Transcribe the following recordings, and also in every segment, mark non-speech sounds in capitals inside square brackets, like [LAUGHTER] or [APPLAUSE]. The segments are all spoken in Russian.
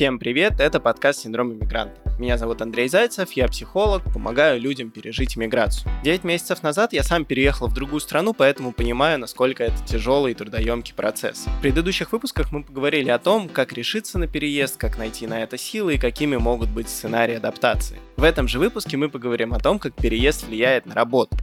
Всем привет, это подкаст «Синдром иммигранта». Меня зовут Андрей Зайцев, я психолог, помогаю людям пережить иммиграцию. Девять месяцев назад я сам переехал в другую страну, поэтому понимаю, насколько это тяжелый и трудоемкий процесс. В предыдущих выпусках мы поговорили о том, как решиться на переезд, как найти на это силы и какими могут быть сценарии адаптации. В этом же выпуске мы поговорим о том, как переезд влияет на работу.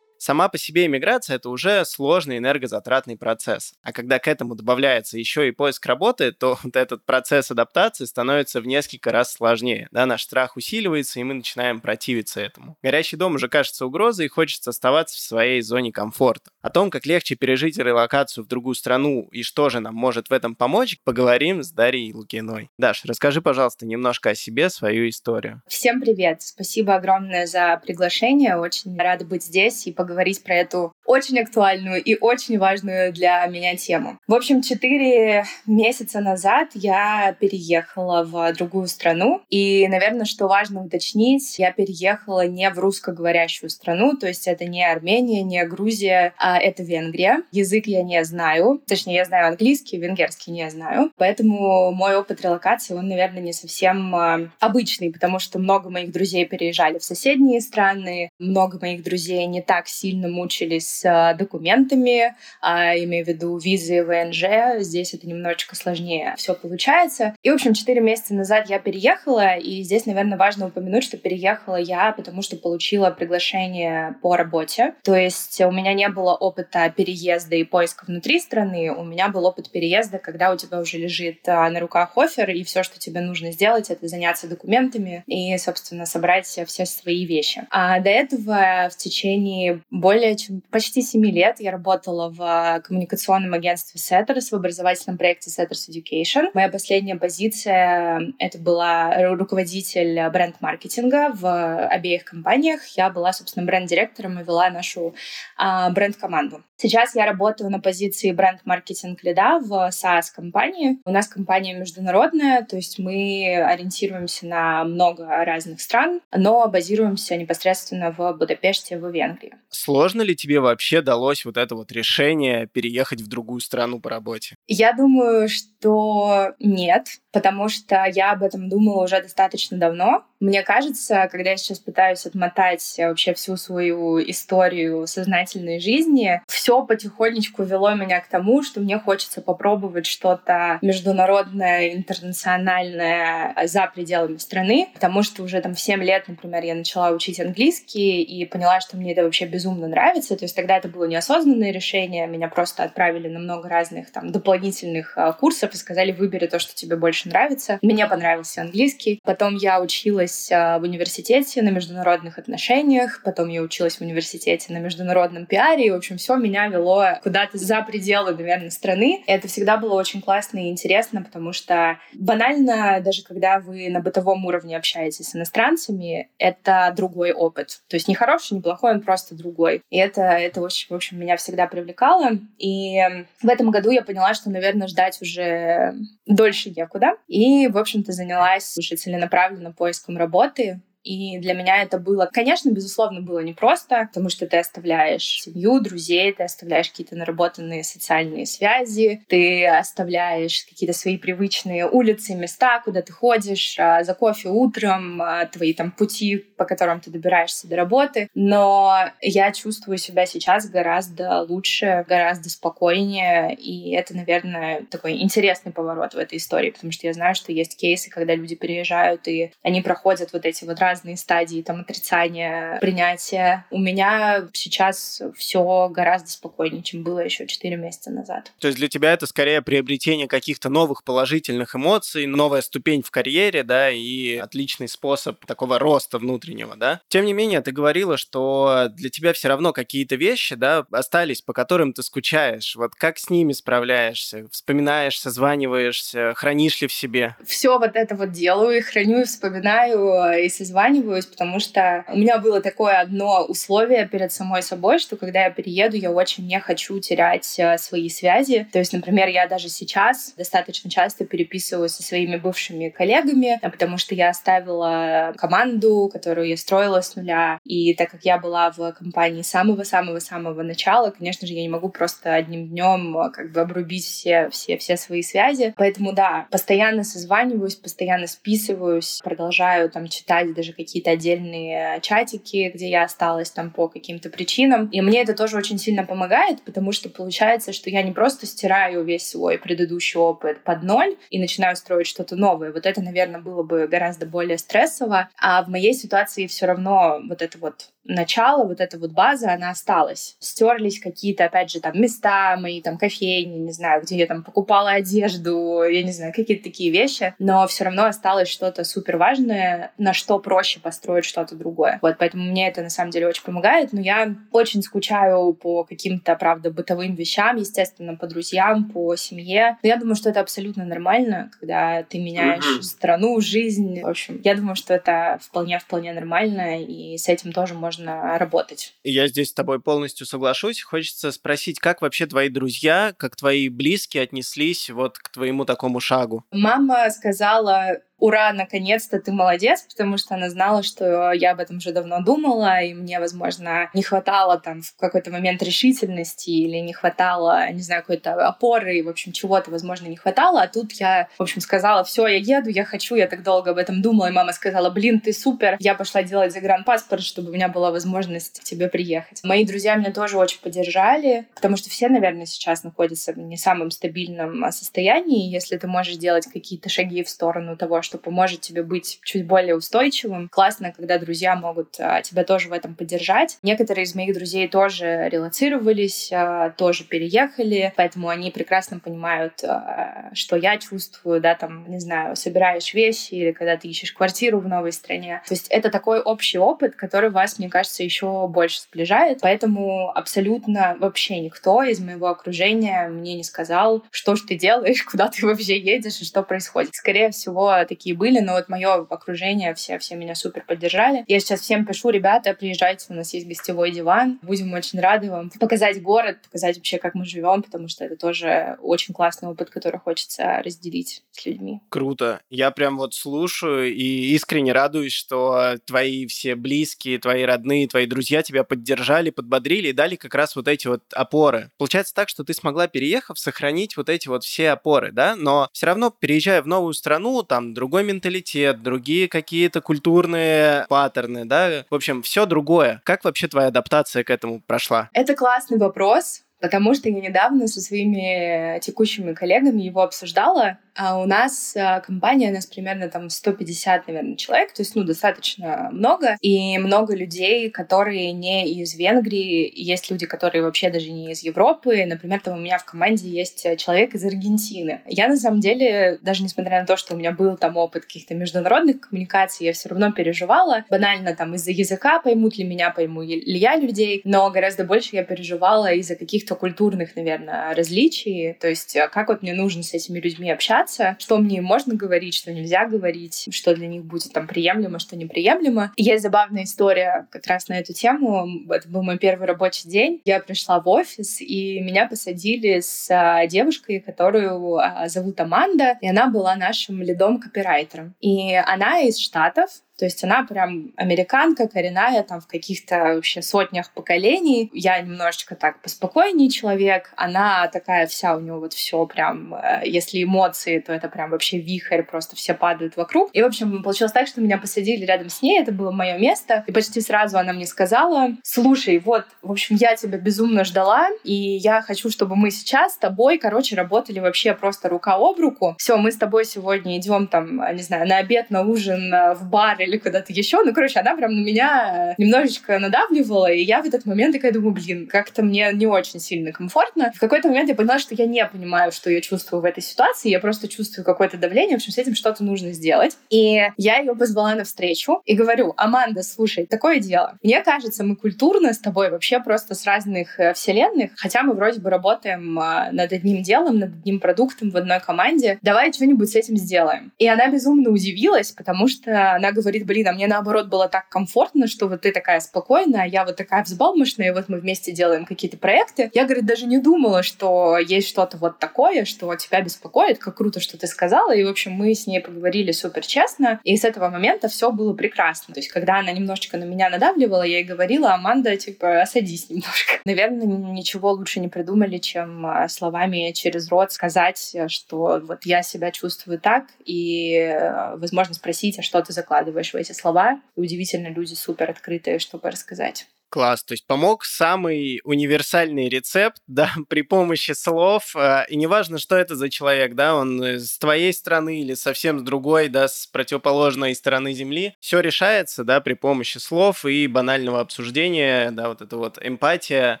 Сама по себе иммиграция — это уже сложный энергозатратный процесс. А когда к этому добавляется еще и поиск работы, то [LAUGHS] вот этот процесс адаптации становится в несколько раз сложнее. Да, наш страх усиливается, и мы начинаем противиться этому. Горящий дом уже кажется угрозой, и хочется оставаться в своей зоне комфорта. О том, как легче пережить релокацию в другую страну и что же нам может в этом помочь, поговорим с Дарьей Лукиной. Даш, расскажи, пожалуйста, немножко о себе, свою историю. Всем привет! Спасибо огромное за приглашение. Очень рада быть здесь и поговорить поговорить про эту очень актуальную и очень важную для меня тему. В общем, четыре месяца назад я переехала в другую страну. И, наверное, что важно уточнить, я переехала не в русскоговорящую страну, то есть это не Армения, не Грузия, а это Венгрия. Язык я не знаю, точнее, я знаю английский, венгерский не знаю. Поэтому мой опыт релокации, он, наверное, не совсем а, обычный, потому что много моих друзей переезжали в соседние страны, много моих друзей не так сильно сильно мучились с а, документами, а, имею в виду визы, ВНЖ. Здесь это немножечко сложнее все получается. И, в общем, 4 месяца назад я переехала, и здесь, наверное, важно упомянуть, что переехала я, потому что получила приглашение по работе. То есть у меня не было опыта переезда и поиска внутри страны, у меня был опыт переезда, когда у тебя уже лежит а, на руках офер, и все, что тебе нужно сделать, это заняться документами и, собственно, собрать все свои вещи. А до этого в течение более чем почти 7 лет я работала в коммуникационном агентстве Setters, в образовательном проекте Setters Education. Моя последняя позиция — это была руководитель бренд-маркетинга в обеих компаниях. Я была, собственно, бренд-директором и вела нашу а, бренд-команду. Сейчас я работаю на позиции бренд-маркетинг лида в SaaS-компании. У нас компания международная, то есть мы ориентируемся на много разных стран, но базируемся непосредственно в Будапеште, в Венгрии. Сложно ли тебе вообще далось вот это вот решение переехать в другую страну по работе? Я думаю, что нет, потому что я об этом думала уже достаточно давно. Мне кажется, когда я сейчас пытаюсь отмотать вообще всю свою историю сознательной жизни, все потихонечку вело меня к тому, что мне хочется попробовать что-то международное, интернациональное за пределами страны, потому что уже там в 7 лет, например, я начала учить английский и поняла, что мне это вообще безумно нравится. То есть тогда это было неосознанное решение, меня просто отправили на много разных там дополнительных а, курсов и сказали, выбери то, что тебе больше нравится. Мне понравился английский. Потом я училась училась а, в университете на международных отношениях, потом я училась в университете на международном пиаре, и, в общем, все меня вело куда-то за пределы, наверное, страны. И это всегда было очень классно и интересно, потому что банально, даже когда вы на бытовом уровне общаетесь с иностранцами, это другой опыт. То есть не хороший, не плохой, он просто другой. И это, это очень, в общем, меня всегда привлекало. И в этом году я поняла, что, наверное, ждать уже дольше некуда. И, в общем-то, занялась уже целенаправленно поиском работы. И для меня это было, конечно, безусловно, было непросто, потому что ты оставляешь семью, друзей, ты оставляешь какие-то наработанные социальные связи, ты оставляешь какие-то свои привычные улицы, места, куда ты ходишь, а, за кофе утром, а, твои там пути, по которым ты добираешься до работы. Но я чувствую себя сейчас гораздо лучше, гораздо спокойнее, и это, наверное, такой интересный поворот в этой истории, потому что я знаю, что есть кейсы, когда люди переезжают, и они проходят вот эти вот разные разные стадии там отрицания, принятия. У меня сейчас все гораздо спокойнее, чем было еще 4 месяца назад. То есть для тебя это скорее приобретение каких-то новых положительных эмоций, новая ступень в карьере, да, и отличный способ такого роста внутреннего, да? Тем не менее, ты говорила, что для тебя все равно какие-то вещи, да, остались, по которым ты скучаешь. Вот как с ними справляешься? Вспоминаешь, созваниваешься, хранишь ли в себе? Все вот это вот делаю, и храню, и вспоминаю, и созваниваю созваниваюсь, потому что у меня было такое одно условие перед самой собой, что когда я перееду, я очень не хочу терять э, свои связи. То есть, например, я даже сейчас достаточно часто переписываюсь со своими бывшими коллегами, потому что я оставила команду, которую я строила с нуля. И так как я была в компании самого-самого-самого начала, конечно же, я не могу просто одним днем э, как бы обрубить все, все, все свои связи. Поэтому, да, постоянно созваниваюсь, постоянно списываюсь, продолжаю там читать даже какие-то отдельные чатики, где я осталась там по каким-то причинам. И мне это тоже очень сильно помогает, потому что получается, что я не просто стираю весь свой предыдущий опыт под ноль и начинаю строить что-то новое. Вот это, наверное, было бы гораздо более стрессово. А в моей ситуации все равно вот это вот начало, вот эта вот база, она осталась. Стерлись какие-то, опять же, там места мои, там кофейни, не знаю, где я там покупала одежду, я не знаю, какие-то такие вещи, но все равно осталось что-то супер важное, на что проще построить что-то другое. Вот, поэтому мне это на самом деле очень помогает, но я очень скучаю по каким-то, правда, бытовым вещам, естественно, по друзьям, по семье. Но я думаю, что это абсолютно нормально, когда ты меняешь mm-hmm. страну, жизнь. В общем, я думаю, что это вполне-вполне нормально, и с этим тоже можно можно работать. Я здесь с тобой полностью соглашусь. Хочется спросить, как вообще твои друзья, как твои близкие отнеслись вот к твоему такому шагу? Мама сказала, ура, наконец-то ты молодец, потому что она знала, что я об этом уже давно думала, и мне, возможно, не хватало там в какой-то момент решительности или не хватало, не знаю, какой-то опоры, и, в общем, чего-то, возможно, не хватало. А тут я, в общем, сказала, все, я еду, я хочу, я так долго об этом думала, и мама сказала, блин, ты супер. Я пошла делать загранпаспорт, чтобы у меня была возможность к тебе приехать. Мои друзья меня тоже очень поддержали, потому что все, наверное, сейчас находятся в не самом стабильном состоянии. Если ты можешь делать какие-то шаги в сторону того, что поможет тебе быть чуть более устойчивым. Классно, когда друзья могут а, тебя тоже в этом поддержать. Некоторые из моих друзей тоже релацировались, а, тоже переехали, поэтому они прекрасно понимают, а, что я чувствую, да, там, не знаю, собираешь вещи или когда ты ищешь квартиру в новой стране. То есть это такой общий опыт, который вас, мне кажется, еще больше сближает. Поэтому абсолютно вообще никто из моего окружения мне не сказал, что ж ты делаешь, [LAUGHS] куда ты вообще едешь и что происходит. Скорее всего, такие были, но вот мое окружение, все, все меня супер поддержали. Я сейчас всем пишу, ребята, приезжайте, у нас есть гостевой диван, будем очень рады вам показать город, показать вообще, как мы живем, потому что это тоже очень классный опыт, который хочется разделить с людьми. Круто. Я прям вот слушаю и искренне радуюсь, что твои все близкие, твои родные, твои друзья тебя поддержали, подбодрили и дали как раз вот эти вот опоры. Получается так, что ты смогла, переехав, сохранить вот эти вот все опоры, да, но все равно, переезжая в новую страну, там, другой менталитет, другие какие-то культурные паттерны, да, в общем, все другое. Как вообще твоя адаптация к этому прошла? Это классный вопрос, потому что я недавно со своими текущими коллегами его обсуждала, а у нас а, компания, у нас примерно там 150, наверное, человек, то есть, ну, достаточно много, и много людей, которые не из Венгрии, есть люди, которые вообще даже не из Европы, например, там у меня в команде есть человек из Аргентины. Я, на самом деле, даже несмотря на то, что у меня был там опыт каких-то международных коммуникаций, я все равно переживала, банально там из-за языка, поймут ли меня, пойму ли я людей, но гораздо больше я переживала из-за каких-то культурных, наверное, различий, то есть а, как вот мне нужно с этими людьми общаться, общаться, что мне можно говорить, что нельзя говорить, что для них будет там приемлемо, что неприемлемо. И есть забавная история как раз на эту тему. Это был мой первый рабочий день. Я пришла в офис, и меня посадили с а, девушкой, которую а, зовут Аманда, и она была нашим лидом-копирайтером. И она из Штатов, то есть она прям американка, коренная, там в каких-то вообще сотнях поколений. Я немножечко так поспокойнее человек. Она такая вся, у нее вот все прям, э, если эмоции, то это прям вообще вихрь, просто все падают вокруг. И, в общем, получилось так, что меня посадили рядом с ней, это было мое место. И почти сразу она мне сказала, слушай, вот, в общем, я тебя безумно ждала, и я хочу, чтобы мы сейчас с тобой, короче, работали вообще просто рука об руку. Все, мы с тобой сегодня идем там, не знаю, на обед, на ужин, э, в бар или куда-то еще. Ну, короче, она прям на меня немножечко надавливала, и я в этот момент такая думаю, блин, как-то мне не очень сильно комфортно. В какой-то момент я поняла, что я не понимаю, что я чувствую в этой ситуации, я просто чувствую какое-то давление, в общем, с этим что-то нужно сделать. И я ее позвала на встречу и говорю, Аманда, слушай, такое дело. Мне кажется, мы культурно с тобой вообще просто с разных э, вселенных, хотя мы вроде бы работаем э, над одним делом, над одним продуктом в одной команде. Давай что-нибудь с этим сделаем. И она безумно удивилась, потому что она говорит, говорит, блин, а мне наоборот было так комфортно, что вот ты такая спокойная, а я вот такая взбалмошная, и вот мы вместе делаем какие-то проекты. Я, говорит, даже не думала, что есть что-то вот такое, что тебя беспокоит, как круто, что ты сказала. И, в общем, мы с ней поговорили супер честно, и с этого момента все было прекрасно. То есть, когда она немножечко на меня надавливала, я ей говорила, Аманда, типа, осадись немножко. [LAUGHS] Наверное, ничего лучше не придумали, чем а, словами через рот сказать, что вот я себя чувствую так, и, э, возможно, спросить, а что ты закладываешь в эти слова. И удивительно, люди супер открытые, чтобы рассказать. Класс, то есть помог самый универсальный рецепт, [LAUGHS] да, при помощи слов, э, и неважно, что это за человек, да, он с твоей стороны или совсем с другой, да, с противоположной стороны Земли, все решается, да, при помощи слов и банального обсуждения, да, вот эта вот эмпатия,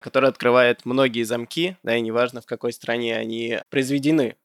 которая открывает многие замки, да, и неважно, в какой стране они произведены.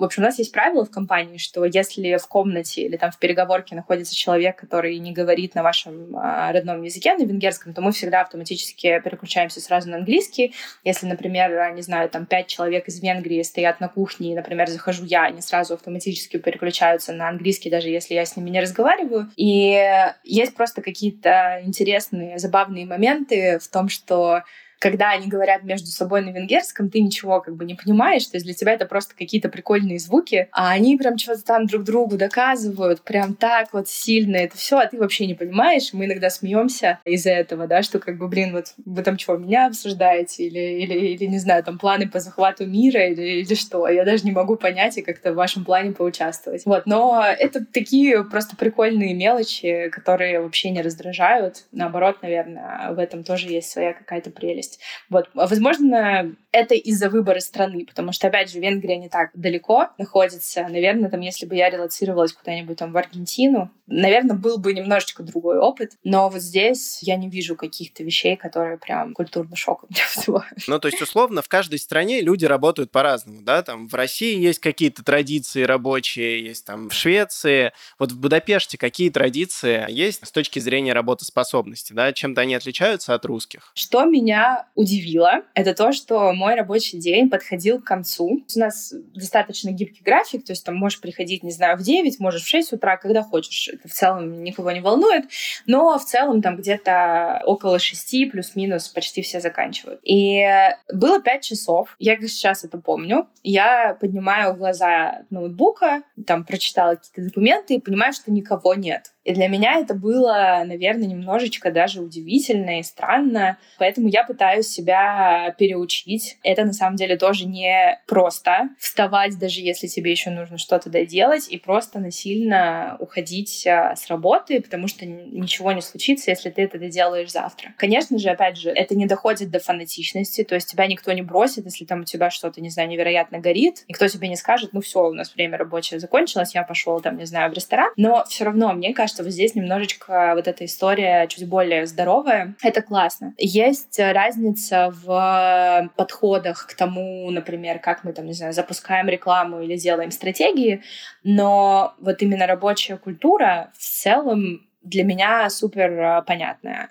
В общем, у нас есть правило в компании, что если в комнате или там в переговорке находится человек, который не говорит на вашем а, родном языке, на венгерском, то мы всегда автоматически переключаемся сразу на английский. Если, например, не знаю, там пять человек из Венгрии стоят на кухне, и, например, захожу я, они сразу автоматически переключаются на английский, даже если я с ними не разговариваю. И есть просто какие-то интересные, забавные моменты в том, что когда они говорят между собой на венгерском, ты ничего как бы не понимаешь, то есть для тебя это просто какие-то прикольные звуки, а они прям что-то там друг другу доказывают, прям так вот сильно это все, а ты вообще не понимаешь. Мы иногда смеемся из-за этого, да, что как бы, блин, вот вы там чего, меня обсуждаете или, или, или не знаю, там планы по захвату мира или, или что. Я даже не могу понять и как-то в вашем плане поучаствовать. Вот, но это такие просто прикольные мелочи, которые вообще не раздражают. Наоборот, наверное, в этом тоже есть своя какая-то прелесть есть. Вот. Возможно, это из-за выбора страны, потому что, опять же, Венгрия не так далеко находится. Наверное, там, если бы я релацировалась куда-нибудь там в Аргентину, наверное, был бы немножечко другой опыт. Но вот здесь я не вижу каких-то вещей, которые прям культурно шоком меня [LAUGHS] вызывают. Ну, то есть, условно, в каждой стране люди работают по-разному, да? Там в России есть какие-то традиции рабочие, есть там в Швеции. Вот в Будапеште какие традиции есть с точки зрения работоспособности, да? Чем-то они отличаются от русских? Что меня удивило, это то, что мой рабочий день подходил к концу. У нас достаточно гибкий график, то есть там можешь приходить, не знаю, в 9, можешь в 6 утра, когда хочешь. Это в целом никого не волнует, но в целом там где-то около 6 плюс-минус почти все заканчивают. И было 5 часов, я сейчас это помню, я поднимаю глаза ноутбука, там прочитала какие-то документы и понимаю, что никого нет. И для меня это было, наверное, немножечко даже удивительно и странно. Поэтому я пытаюсь себя переучить. Это на самом деле тоже не просто вставать, даже если тебе еще нужно что-то доделать, и просто насильно уходить а, с работы, потому что ничего не случится, если ты это доделаешь завтра. Конечно же, опять же, это не доходит до фанатичности, то есть тебя никто не бросит, если там у тебя что-то, не знаю, невероятно горит, никто тебе не скажет, ну все, у нас время рабочее закончилось, я пошел там, не знаю, в ресторан. Но все равно, мне кажется, кажется, вот здесь немножечко вот эта история чуть более здоровая. Это классно. Есть разница в подходах к тому, например, как мы там, не знаю, запускаем рекламу или делаем стратегии, но вот именно рабочая культура в целом для меня супер понятная.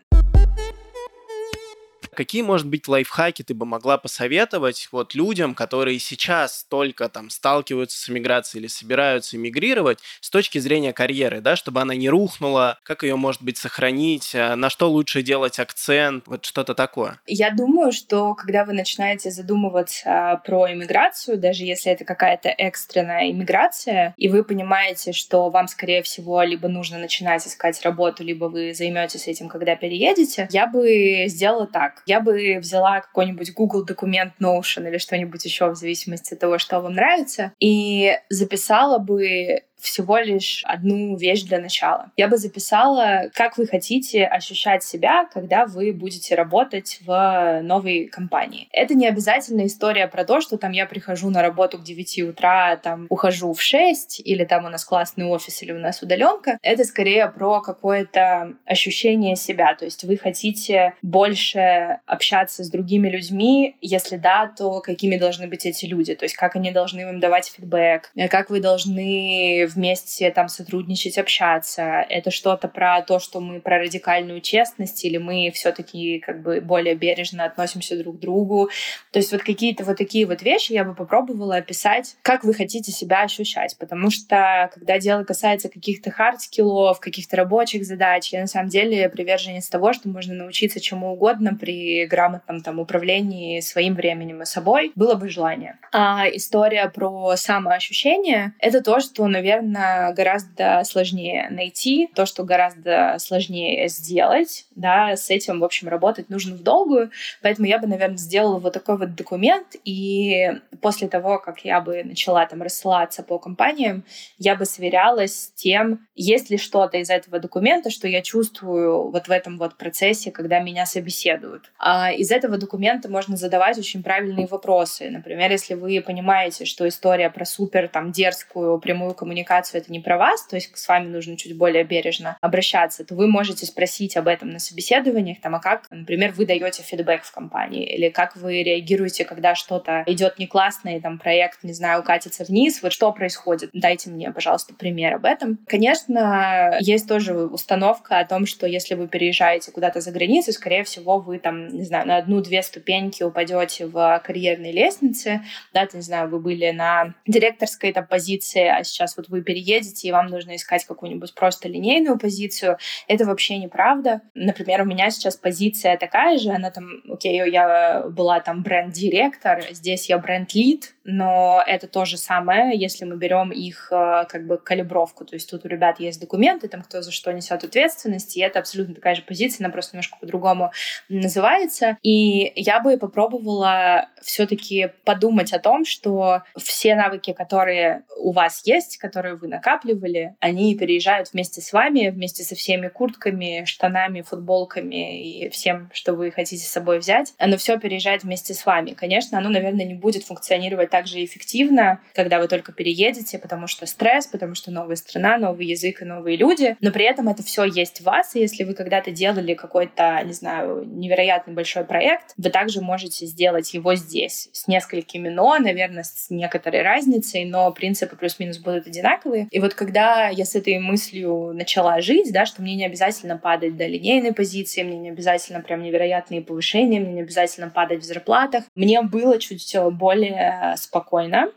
Какие, может быть, лайфхаки ты бы могла посоветовать вот людям, которые сейчас только там сталкиваются с эмиграцией или собираются эмигрировать с точки зрения карьеры, да, чтобы она не рухнула, как ее, может быть, сохранить, а, на что лучше делать акцент, вот что-то такое? Я думаю, что когда вы начинаете задумываться про иммиграцию, даже если это какая-то экстренная иммиграция, и вы понимаете, что вам, скорее всего, либо нужно начинать искать работу, либо вы займетесь этим, когда переедете, я бы сделала так я бы взяла какой-нибудь Google документ Notion или что-нибудь еще в зависимости от того, что вам нравится, и записала бы всего лишь одну вещь для начала. Я бы записала, как вы хотите ощущать себя, когда вы будете работать в новой компании. Это не обязательно история про то, что там я прихожу на работу к 9 утра, там ухожу в 6, или там у нас классный офис, или у нас удаленка. Это скорее про какое-то ощущение себя. То есть вы хотите больше общаться с другими людьми, если да, то какими должны быть эти люди, то есть как они должны вам давать фидбэк, как вы должны вместе там сотрудничать, общаться. Это что-то про то, что мы про радикальную честность или мы все-таки как бы более бережно относимся друг к другу. То есть вот какие-то вот такие вот вещи я бы попробовала описать, как вы хотите себя ощущать. Потому что когда дело касается каких-то хард-скиллов, каких-то рабочих задач, я на самом деле приверженец того, что можно научиться чему угодно при грамотном там управлении своим временем и собой. Было бы желание. А история про самоощущение — это то, что, наверное, гораздо сложнее найти, то, что гораздо сложнее сделать, да, с этим, в общем, работать нужно в долгую, поэтому я бы, наверное, сделала вот такой вот документ, и после того, как я бы начала там рассылаться по компаниям, я бы сверялась с тем, есть ли что-то из этого документа, что я чувствую вот в этом вот процессе, когда меня собеседуют. А из этого документа можно задавать очень правильные вопросы. Например, если вы понимаете, что история про супер там дерзкую прямую коммуникацию это не про вас, то есть с вами нужно чуть более бережно обращаться, то вы можете спросить об этом на собеседованиях, там, а как, например, вы даете фидбэк в компании, или как вы реагируете, когда что-то идет не классно, и там проект, не знаю, катится вниз, вот что происходит? Дайте мне, пожалуйста, пример об этом. Конечно, есть тоже установка о том, что если вы переезжаете куда-то за границу, скорее всего, вы там, не знаю, на одну-две ступеньки упадете в карьерной лестнице, да, не знаю, вы были на директорской там позиции, а сейчас вот вы переедете, и вам нужно искать какую-нибудь просто линейную позицию. Это вообще неправда. Например, у меня сейчас позиция такая же, она там, окей, я была там бренд-директор, здесь я бренд-лид, но это то же самое, если мы берем их э, как бы калибровку. То есть тут у ребят есть документы, там кто за что несет ответственность, и это абсолютно такая же позиция, она просто немножко по-другому называется. И я бы попробовала все-таки подумать о том, что все навыки, которые у вас есть, которые вы накапливали, они переезжают вместе с вами, вместе со всеми куртками, штанами, футболками и всем, что вы хотите с собой взять. Оно все переезжает вместе с вами. Конечно, оно, наверное, не будет функционировать так же эффективно, когда вы только переедете, потому что стресс, потому что новая страна, новый язык и новые люди. Но при этом это все есть в вас, и если вы когда-то делали какой-то, не знаю, невероятный большой проект, вы также можете сделать его здесь с несколькими но, наверное, с некоторой разницей, но принципы плюс-минус будут одинаковые. И вот когда я с этой мыслью начала жить, да, что мне не обязательно падать до линейной позиции, мне не обязательно прям невероятные повышения, мне не обязательно падать в зарплатах, мне было чуть более спокойно.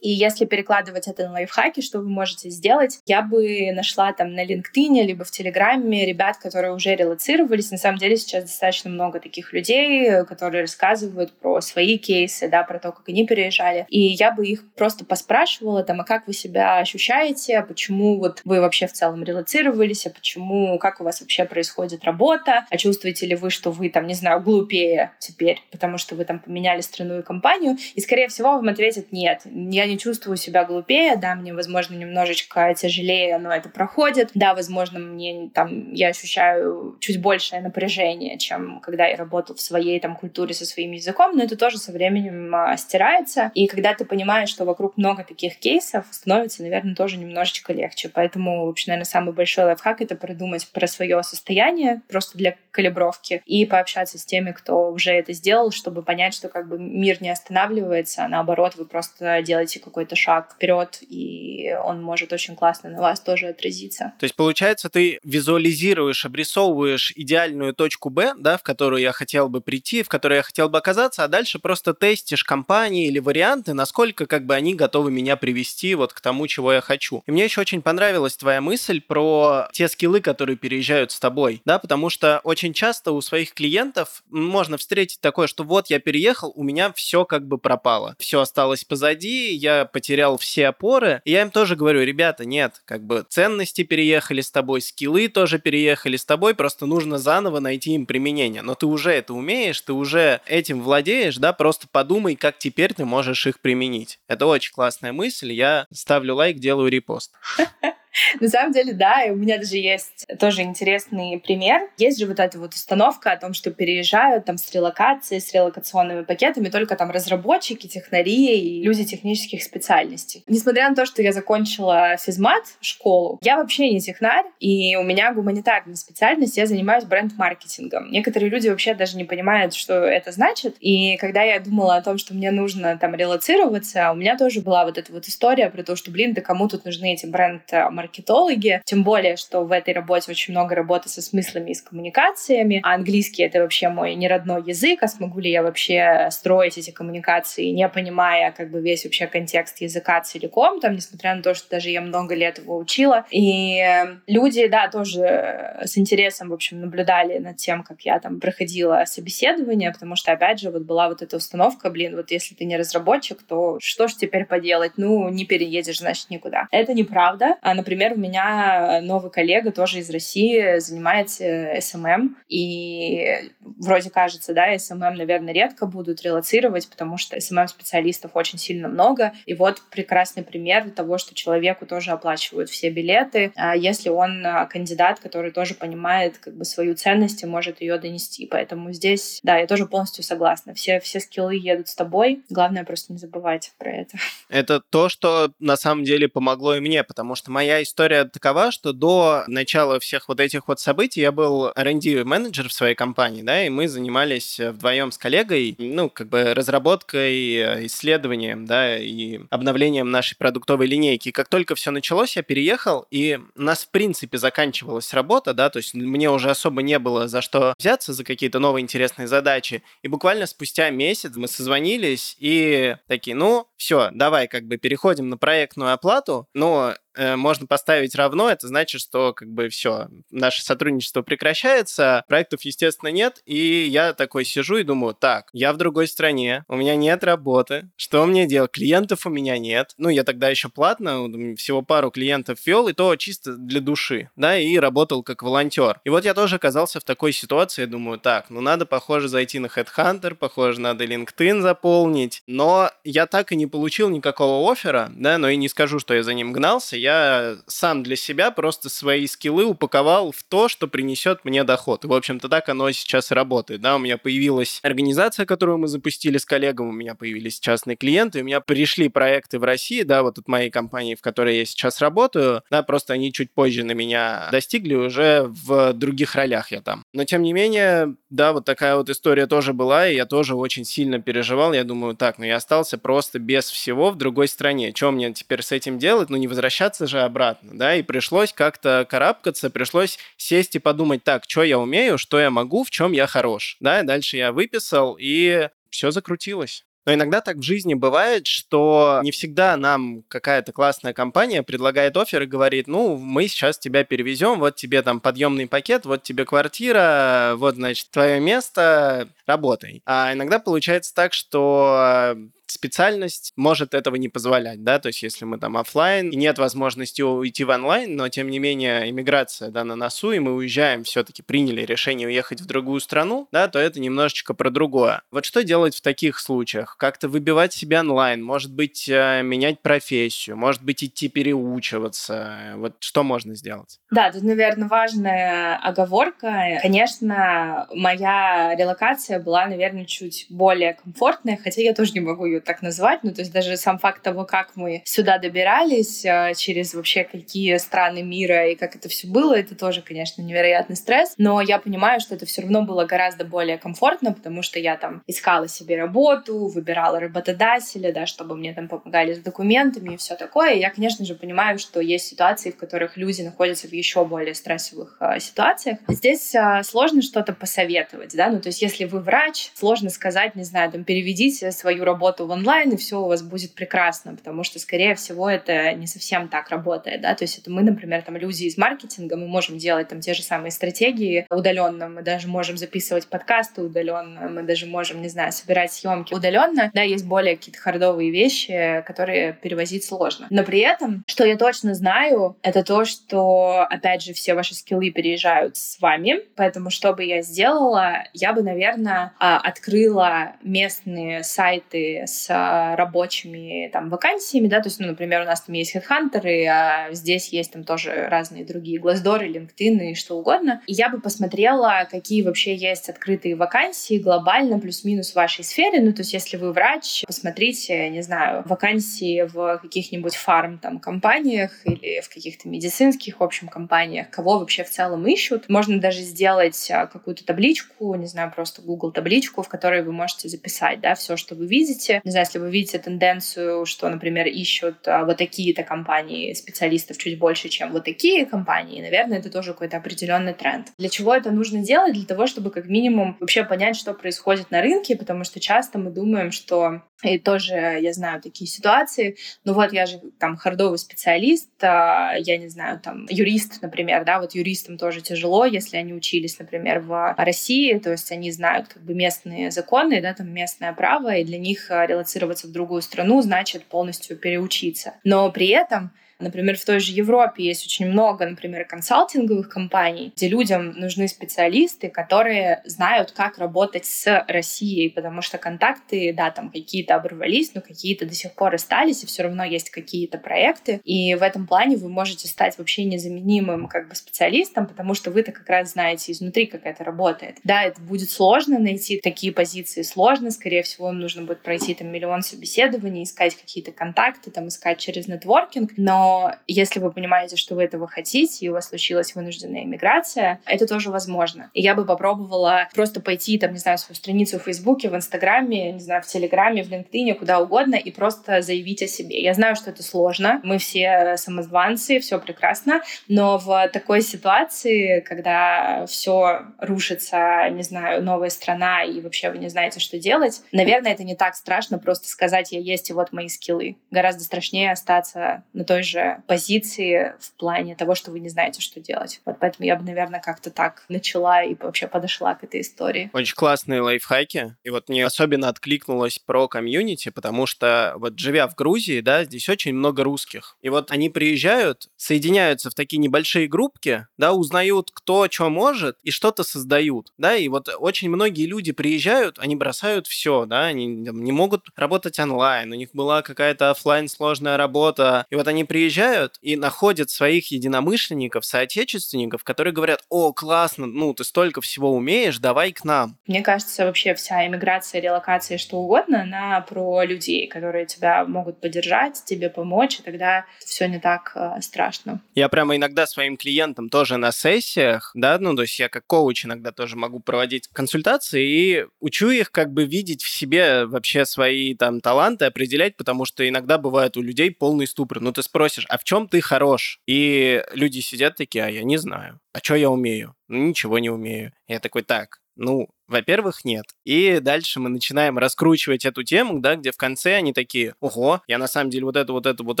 И если перекладывать это на лайфхаки, что вы можете сделать, я бы нашла там на LinkedIn либо в Телеграме ребят, которые уже релацировались. На самом деле сейчас достаточно много таких людей, которые рассказывают про свои кейсы, да, про то, как они переезжали. И я бы их просто поспрашивала, там, а как вы себя ощущаете, а почему вот вы вообще в целом релацировались, а почему, как у вас вообще происходит работа, а чувствуете ли вы, что вы там, не знаю, глупее теперь, потому что вы там поменяли страну и компанию, и, скорее всего, вам ответят нет, я не чувствую себя глупее, да, мне, возможно, немножечко тяжелее, но это проходит, да, возможно, мне там, я ощущаю чуть большее напряжение, чем когда я работал в своей там культуре со своим языком, но это тоже со временем а, стирается, и когда ты понимаешь, что вокруг много таких кейсов, становится, наверное, тоже немножечко легче, поэтому, вообще, наверное, самый большой лайфхак — это продумать про свое состояние, просто для калибровки, и пообщаться с теми, кто уже это сделал, чтобы понять, что как бы мир не останавливается, а наоборот, вы просто делаете какой-то шаг вперед, и он может очень классно на вас тоже отразиться. То есть, получается, ты визуализируешь, обрисовываешь идеальную точку Б, да, в которую я хотел бы прийти, в которой я хотел бы оказаться, а дальше просто тестишь компании или варианты, насколько как бы они готовы меня привести вот к тому, чего я хочу. И мне еще очень понравилась твоя мысль про те скиллы, которые переезжают с тобой, да, потому что очень часто у своих клиентов можно встретить такое, что вот я переехал, у меня все как бы пропало, все осталось позади, я потерял все опоры. И я им тоже говорю, ребята, нет, как бы ценности переехали с тобой, скиллы тоже переехали с тобой, просто нужно заново найти им применение. Но ты уже это умеешь, ты уже этим владеешь, да, просто подумай, как теперь ты можешь их применить. Это очень классная мысль, я ставлю лайк, делаю репост. [LAUGHS] На самом деле, да, и у меня даже есть тоже интересный пример. Есть же вот эта вот установка о том, что переезжают там с релокацией, с релокационными пакетами только там разработчики, технари и люди технических специальностей. Несмотря на то, что я закончила физмат школу, я вообще не технарь, и у меня гуманитарная специальность, я занимаюсь бренд-маркетингом. Некоторые люди вообще даже не понимают, что это значит. И когда я думала о том, что мне нужно там релацироваться, у меня тоже была вот эта вот история про то, что, блин, да кому тут нужны эти бренд маркетологи, тем более, что в этой работе очень много работы со смыслами и с коммуникациями, а английский — это вообще мой неродной язык, а смогу ли я вообще строить эти коммуникации, не понимая как бы весь вообще контекст языка целиком, там, несмотря на то, что даже я много лет его учила. И люди, да, тоже с интересом, в общем, наблюдали над тем, как я там проходила собеседование, потому что, опять же, вот была вот эта установка, блин, вот если ты не разработчик, то что ж теперь поделать? Ну, не переедешь, значит, никуда. Это неправда. А, например, у меня новый коллега тоже из России занимается SMM, и вроде кажется, да, SMM, наверное, редко будут релацировать, потому что SMM-специалистов очень сильно много. И вот прекрасный пример того, что человеку тоже оплачивают все билеты, а если он а, кандидат, который тоже понимает как бы свою ценность и может ее донести. Поэтому здесь, да, я тоже полностью согласна. Все, все скиллы едут с тобой. Главное просто не забывать про это. Это то, что на самом деле помогло и мне, потому что моя история такова, что до начала всех вот этих вот событий я был R&D менеджер в своей компании, да, и мы занимались вдвоем с коллегой, ну, как бы разработкой, исследованием, да, и обновлением нашей продуктовой линейки. И как только все началось, я переехал, и у нас, в принципе, заканчивалась работа, да, то есть мне уже особо не было за что взяться за какие-то новые интересные задачи. И буквально спустя месяц мы созвонились и такие, ну, все, давай как бы переходим на проектную оплату, но Э, можно поставить равно, это значит, что как бы все, наше сотрудничество прекращается, проектов, естественно, нет, и я такой сижу и думаю, так, я в другой стране, у меня нет работы, что мне делать? Клиентов у меня нет. Ну, я тогда еще платно, всего пару клиентов вел, и то чисто для души, да, и работал как волонтер. И вот я тоже оказался в такой ситуации, думаю, так, ну, надо, похоже, зайти на Headhunter, похоже, надо LinkedIn заполнить, но я так и не получил никакого оффера, да, но и не скажу, что я за ним гнался, я сам для себя просто свои скиллы упаковал в то, что принесет мне доход. И, в общем-то, так оно сейчас работает. Да, у меня появилась организация, которую мы запустили с коллегом, у меня появились частные клиенты, у меня пришли проекты в России, да, вот от моей компании, в которой я сейчас работаю, да, просто они чуть позже на меня достигли уже в других ролях я там. Но, тем не менее, да, вот такая вот история тоже была, и я тоже очень сильно переживал. Я думаю, так, ну я остался просто без всего в другой стране. Что мне теперь с этим делать? Ну не возвращаться же обратно, да, и пришлось как-то карабкаться, пришлось сесть и подумать, так, что я умею, что я могу, в чем я хорош, да, дальше я выписал, и все закрутилось. Но иногда так в жизни бывает, что не всегда нам какая-то классная компания предлагает офер и говорит, ну, мы сейчас тебя перевезем, вот тебе там подъемный пакет, вот тебе квартира, вот, значит, твое место, работай. А иногда получается так, что специальность может этого не позволять, да, то есть если мы там офлайн и нет возможности уйти в онлайн, но тем не менее иммиграция, да, на носу, и мы уезжаем, все-таки приняли решение уехать в другую страну, да, то это немножечко про другое. Вот что делать в таких случаях? Как-то выбивать себя онлайн, может быть, э, менять профессию, может быть, идти переучиваться, вот что можно сделать? Да, тут, наверное, важная оговорка. Конечно, моя релокация была, наверное, чуть более комфортная, хотя я тоже не могу ее так назвать. Ну, то есть даже сам факт того, как мы сюда добирались, э, через вообще какие страны мира и как это все было, это тоже, конечно, невероятный стресс. Но я понимаю, что это все равно было гораздо более комфортно, потому что я там искала себе работу, выбирала работодателя, да, чтобы мне там помогали с документами и все такое. И я, конечно же, понимаю, что есть ситуации, в которых люди находятся в еще более стрессовых э, ситуациях. Здесь э, сложно что-то посоветовать, да, ну, то есть если вы врач, сложно сказать, не знаю, там, переведите свою работу в онлайн, и все у вас будет прекрасно, потому что, скорее всего, это не совсем так работает, да, то есть это мы, например, там люди из маркетинга, мы можем делать там те же самые стратегии удаленно, мы даже можем записывать подкасты удаленно, мы даже можем, не знаю, собирать съемки удаленно, да, есть более какие-то хардовые вещи, которые перевозить сложно. Но при этом, что я точно знаю, это то, что, опять же, все ваши скиллы переезжают с вами, поэтому что бы я сделала, я бы, наверное, а, открыла местные сайты с а, рабочими там вакансиями, да, то есть, ну, например, у нас там есть HeadHunter, а здесь есть там тоже разные другие Glassdoor, LinkedIn и что угодно. И я бы посмотрела, какие вообще есть открытые вакансии глобально, плюс-минус в вашей сфере. Ну, то есть, если вы врач, посмотрите, не знаю, вакансии в каких-нибудь фарм там компаниях или в каких-то медицинских, в общем, компаниях, кого вообще в целом ищут. Можно даже сделать а, какую-то табличку, не знаю, просто Google табличку, в которой вы можете записать, да, все, что вы видите, Не знаю, если вы видите тенденцию, что, например, ищут а, вот такие-то компании специалистов чуть больше, чем вот такие компании, наверное, это тоже какой-то определенный тренд. Для чего это нужно делать? Для того, чтобы как минимум вообще понять, что происходит на рынке, потому что часто мы думаем, что и тоже я знаю такие ситуации. Ну вот я же там хардовый специалист, а, я не знаю, там юрист, например, да, вот юристам тоже тяжело, если они учились, например, в России, то есть они знают как бы местные законы, да, там местное право, и для них а, релацироваться в другую страну значит полностью переучиться. Но при этом Например, в той же Европе есть очень много, например, консалтинговых компаний, где людям нужны специалисты, которые знают, как работать с Россией, потому что контакты, да, там какие-то оборвались, но какие-то до сих пор остались, и все равно есть какие-то проекты. И в этом плане вы можете стать вообще незаменимым как бы специалистом, потому что вы-то как раз знаете изнутри, как это работает. Да, это будет сложно найти такие позиции, сложно, скорее всего, вам нужно будет пройти там миллион собеседований, искать какие-то контакты, там искать через нетворкинг, но если вы понимаете, что вы этого хотите, и у вас случилась вынужденная иммиграция, это тоже возможно. И я бы попробовала просто пойти, там, не знаю, свою страницу в Фейсбуке, в Инстаграме, не знаю, в Телеграме, в LinkedIn, куда угодно, и просто заявить о себе. Я знаю, что это сложно, мы все самозванцы, все прекрасно, но в такой ситуации, когда все рушится, не знаю, новая страна, и вообще вы не знаете, что делать, наверное, это не так страшно просто сказать, я есть, и вот мои скиллы. Гораздо страшнее остаться на той же же позиции в плане того, что вы не знаете, что делать. Вот поэтому я бы, наверное, как-то так начала и вообще подошла к этой истории. Очень классные лайфхаки. И вот мне особенно откликнулось про комьюнити, потому что вот живя в Грузии, да, здесь очень много русских. И вот они приезжают, соединяются в такие небольшие группки, да, узнают, кто что может, и что-то создают, да, и вот очень многие люди приезжают, они бросают все, да, они не могут работать онлайн, у них была какая-то офлайн сложная работа, и вот они приезжают приезжают и находят своих единомышленников, соотечественников, которые говорят, о, классно, ну, ты столько всего умеешь, давай к нам. Мне кажется, вообще вся иммиграция, релокация, что угодно, она про людей, которые тебя могут поддержать, тебе помочь, и тогда все не так э, страшно. Я прямо иногда своим клиентам тоже на сессиях, да, ну, то есть я как коуч иногда тоже могу проводить консультации и учу их как бы видеть в себе вообще свои там таланты, определять, потому что иногда бывает у людей полный ступор. Ну, ты спросишь, спросишь, а в чем ты хорош? И люди сидят такие, а я не знаю. А что я умею? Ну, ничего не умею. Я такой, так, ну, во-первых, нет. И дальше мы начинаем раскручивать эту тему, да, где в конце они такие, ого, я на самом деле вот это, вот это, вот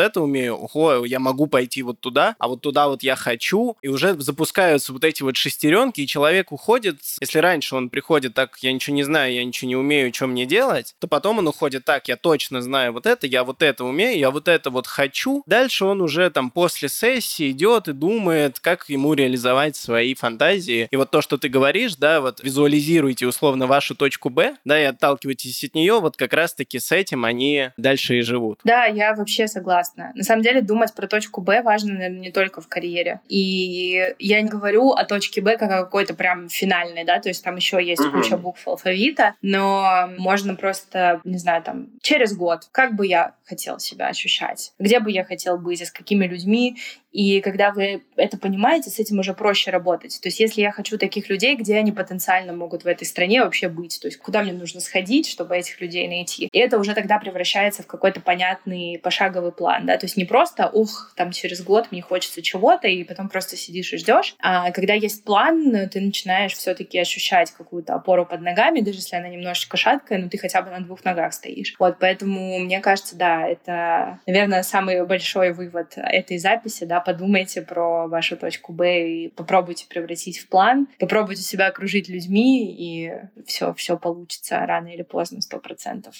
это умею, ого, я могу пойти вот туда, а вот туда вот я хочу, и уже запускаются вот эти вот шестеренки, и человек уходит, если раньше он приходит так, я ничего не знаю, я ничего не умею, что мне делать, то потом он уходит так, я точно знаю вот это, я вот это умею, я вот это вот хочу. Дальше он уже там после сессии идет и думает, как ему реализовать свои фантазии. И вот то, что ты говоришь, да, вот визуализируйте ищете условно вашу точку Б, да, и отталкиваетесь от нее, вот как раз-таки с этим они дальше и живут. Да, я вообще согласна. На самом деле думать про точку Б важно, наверное, не только в карьере. И я не говорю о точке Б как о какой-то прям финальной, да, то есть там еще есть угу. куча букв алфавита, но можно просто, не знаю, там, через год, как бы я хотел себя ощущать, где бы я хотел быть, с какими людьми, и когда вы это понимаете, с этим уже проще работать. То есть если я хочу таких людей, где они потенциально могут в этой стране вообще быть, то есть куда мне нужно сходить, чтобы этих людей найти. И это уже тогда превращается в какой-то понятный пошаговый план, да, то есть не просто, ух, там через год мне хочется чего-то, и потом просто сидишь и ждешь, а когда есть план, ты начинаешь все-таки ощущать какую-то опору под ногами, даже если она немножечко шаткая, но ты хотя бы на двух ногах стоишь. Вот, поэтому мне кажется, да, это, наверное, самый большой вывод этой записи, да, подумайте про вашу точку Б и попробуйте превратить в план, попробуйте себя окружить людьми, и все, все получится рано или поздно, сто процентов.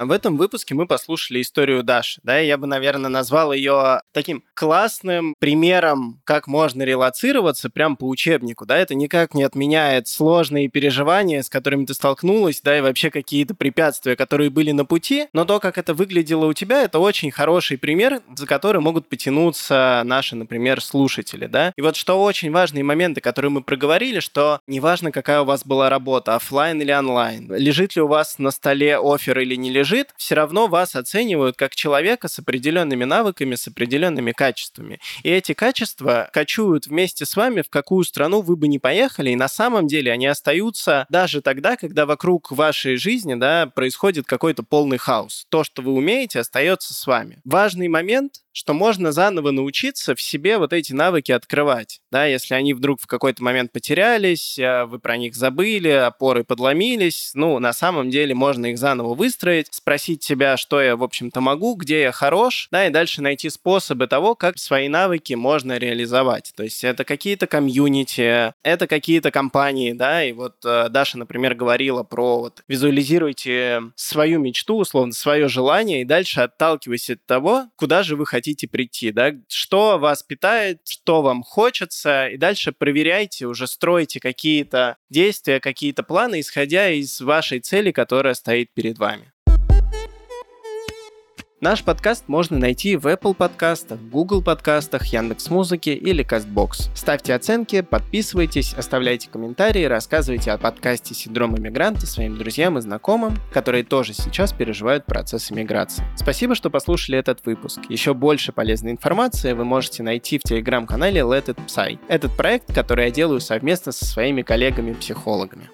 В этом выпуске мы послушали историю Даши. Да, я бы, наверное, назвал ее таким классным примером, как можно релацироваться прям по учебнику. Да, это никак не отменяет сложные переживания, с которыми ты столкнулась, да, и вообще какие-то препятствия, которые были на пути. Но то, как это выглядело у тебя, это очень хороший пример, за который могут потянуться наши, например, слушатели. Да? И вот что очень важные моменты, которые мы проговорили, что неважно, какая у вас была работа, офлайн или онлайн, лежит ли у вас на столе офер или не лежит, лежит, все равно вас оценивают как человека с определенными навыками, с определенными качествами. И эти качества кочуют вместе с вами, в какую страну вы бы не поехали, и на самом деле они остаются даже тогда, когда вокруг вашей жизни да, происходит какой-то полный хаос. То, что вы умеете, остается с вами. Важный момент что можно заново научиться в себе вот эти навыки открывать. Да, если они вдруг в какой-то момент потерялись, а вы про них забыли, опоры подломились, ну, на самом деле можно их заново выстроить, спросить себя, что я, в общем-то, могу, где я хорош, да, и дальше найти способы того, как свои навыки можно реализовать. То есть это какие-то комьюнити, это какие-то компании, да, и вот э, Даша, например, говорила про вот визуализируйте свою мечту, условно, свое желание, и дальше отталкиваясь от того, куда же вы хотите прийти, да, что вас питает, что вам хочется, и дальше проверяйте, уже стройте какие-то действия, какие-то планы, исходя из вашей цели, которая стоит перед вами. Наш подкаст можно найти в Apple подкастах, Google подкастах, Яндекс Музыке или Castbox. Ставьте оценки, подписывайтесь, оставляйте комментарии, рассказывайте о подкасте «Синдром иммигранта» своим друзьям и знакомым, которые тоже сейчас переживают процесс иммиграции. Спасибо, что послушали этот выпуск. Еще больше полезной информации вы можете найти в телеграм-канале Let It Psy. Этот проект, который я делаю совместно со своими коллегами-психологами.